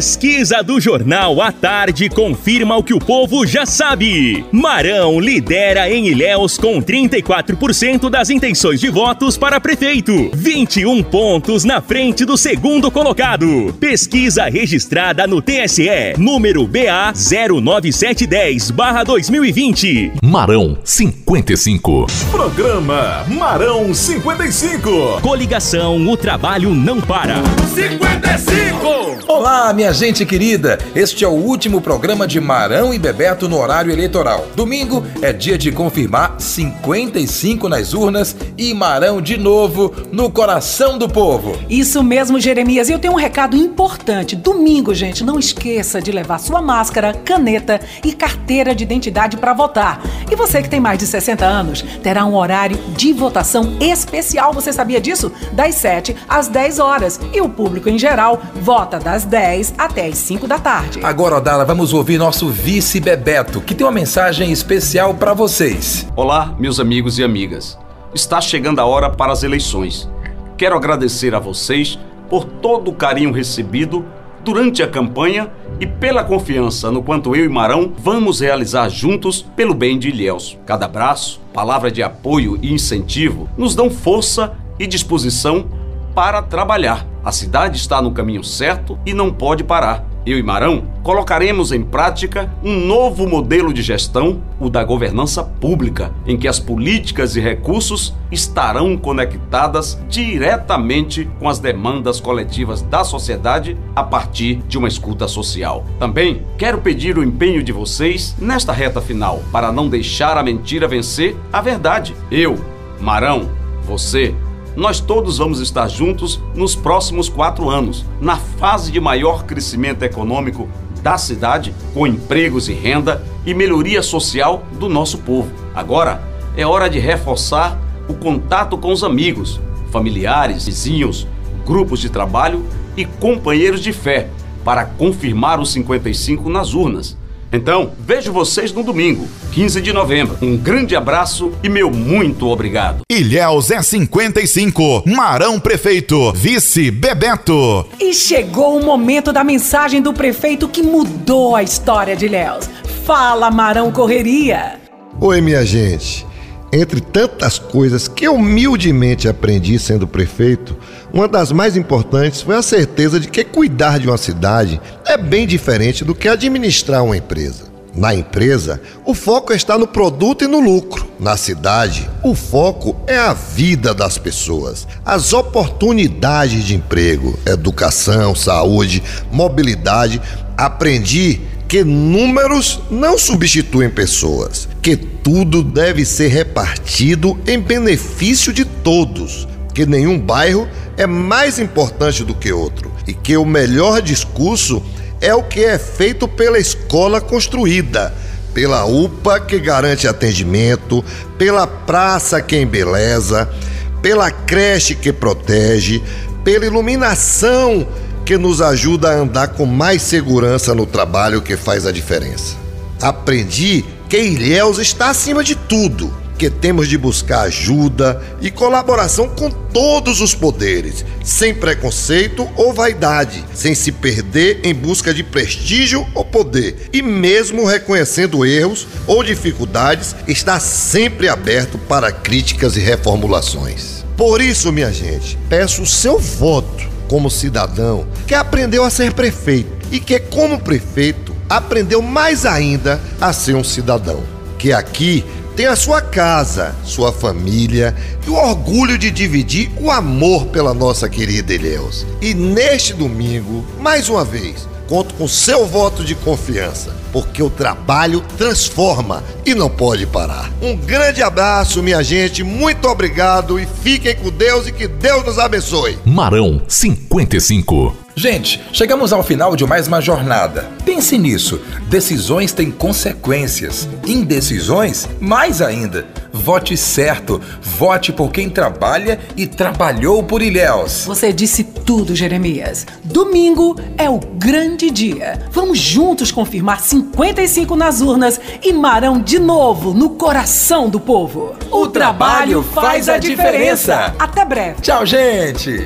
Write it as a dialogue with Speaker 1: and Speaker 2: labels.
Speaker 1: Pesquisa do jornal à tarde confirma o que o povo já sabe. Marão lidera em Ilhéus com 34% das intenções de votos para prefeito, 21 pontos na frente do segundo colocado. Pesquisa registrada no TSE, número BA 09710/2020.
Speaker 2: Marão 55.
Speaker 3: Programa Marão 55.
Speaker 1: Coligação O Trabalho Não Para.
Speaker 3: 55!
Speaker 4: Olá, minha gente querida! Este é o último programa de Marão e Bebeto no horário eleitoral. Domingo é dia de confirmar 55 nas urnas e Marão de novo no coração do povo.
Speaker 5: Isso mesmo, Jeremias. E eu tenho um recado importante. Domingo, gente, não esqueça de levar sua máscara, caneta e carteira de identidade para votar. E você que tem mais de 60 anos terá um horário de votação especial. Você sabia disso? Das 7 às 10 horas. E o público em geral vota das 10 até as 5 da tarde.
Speaker 4: Agora, Odala, vamos ouvir nosso vice Bebeto, que tem uma mensagem especial para vocês.
Speaker 6: Olá, meus amigos e amigas. Está chegando a hora para as eleições. Quero agradecer a vocês por todo o carinho recebido durante a campanha e pela confiança no quanto eu e Marão vamos realizar juntos pelo bem de Ilhéus. Cada abraço, palavra de apoio e incentivo nos dão força e disposição para trabalhar. A cidade está no caminho certo e não pode parar. Eu e Marão colocaremos em prática um novo modelo de gestão, o da governança pública, em que as políticas e recursos estarão conectadas diretamente com as demandas coletivas da sociedade a partir de uma escuta social. Também quero pedir o empenho de vocês nesta reta final para não deixar a mentira vencer a verdade. Eu, Marão, você, nós todos vamos estar juntos nos próximos quatro anos, na fase de maior crescimento econômico da cidade, com empregos e renda e melhoria social do nosso povo. Agora é hora de reforçar o contato com os amigos, familiares, vizinhos, grupos de trabalho e companheiros de fé para confirmar os 55 nas urnas. Então, vejo vocês no domingo, 15 de novembro. Um grande abraço e meu muito obrigado.
Speaker 3: Ilhéus é 55. Marão Prefeito. Vice Bebeto.
Speaker 5: E chegou o momento da mensagem do prefeito que mudou a história de Ilhéus. Fala, Marão Correria.
Speaker 7: Oi, minha gente. Entre tantas coisas que humildemente aprendi sendo prefeito, uma das mais importantes foi a certeza de que cuidar de uma cidade é bem diferente do que administrar uma empresa. Na empresa, o foco está no produto e no lucro. Na cidade, o foco é a vida das pessoas, as oportunidades de emprego, educação, saúde, mobilidade. Aprendi que números não substituem pessoas, que tudo deve ser repartido em benefício de todos, que nenhum bairro é mais importante do que outro e que o melhor discurso é o que é feito pela escola construída, pela UPA que garante atendimento, pela praça que embeleza, pela creche que protege, pela iluminação que nos ajuda a andar com mais segurança no trabalho que faz a diferença. Aprendi que Ilhéus está acima de tudo, que temos de buscar ajuda e colaboração com todos os poderes, sem preconceito ou vaidade, sem se perder em busca de prestígio ou poder, e mesmo reconhecendo erros ou dificuldades, está sempre aberto para críticas e reformulações. Por isso, minha gente, peço o seu voto como cidadão que aprendeu a ser prefeito e que, como prefeito, aprendeu mais ainda a ser um cidadão. Que aqui tem a sua casa, sua família e o orgulho de dividir o amor pela nossa querida Ilhéus. E neste domingo, mais uma vez, conto com seu voto de confiança, porque o trabalho transforma e não pode parar. Um grande abraço, minha gente, muito obrigado e fiquem com Deus e que Deus nos abençoe.
Speaker 2: Marão 55.
Speaker 4: Gente, chegamos ao final de mais uma jornada. Pense nisso: decisões têm consequências, indecisões, mais ainda. Vote certo, vote por quem trabalha e trabalhou por Ilhéus.
Speaker 5: Você disse tudo, Jeremias. Domingo é o grande dia. Vamos juntos confirmar 55 nas urnas e Marão de novo no coração do povo.
Speaker 4: O trabalho faz a diferença.
Speaker 5: Até breve.
Speaker 4: Tchau, gente!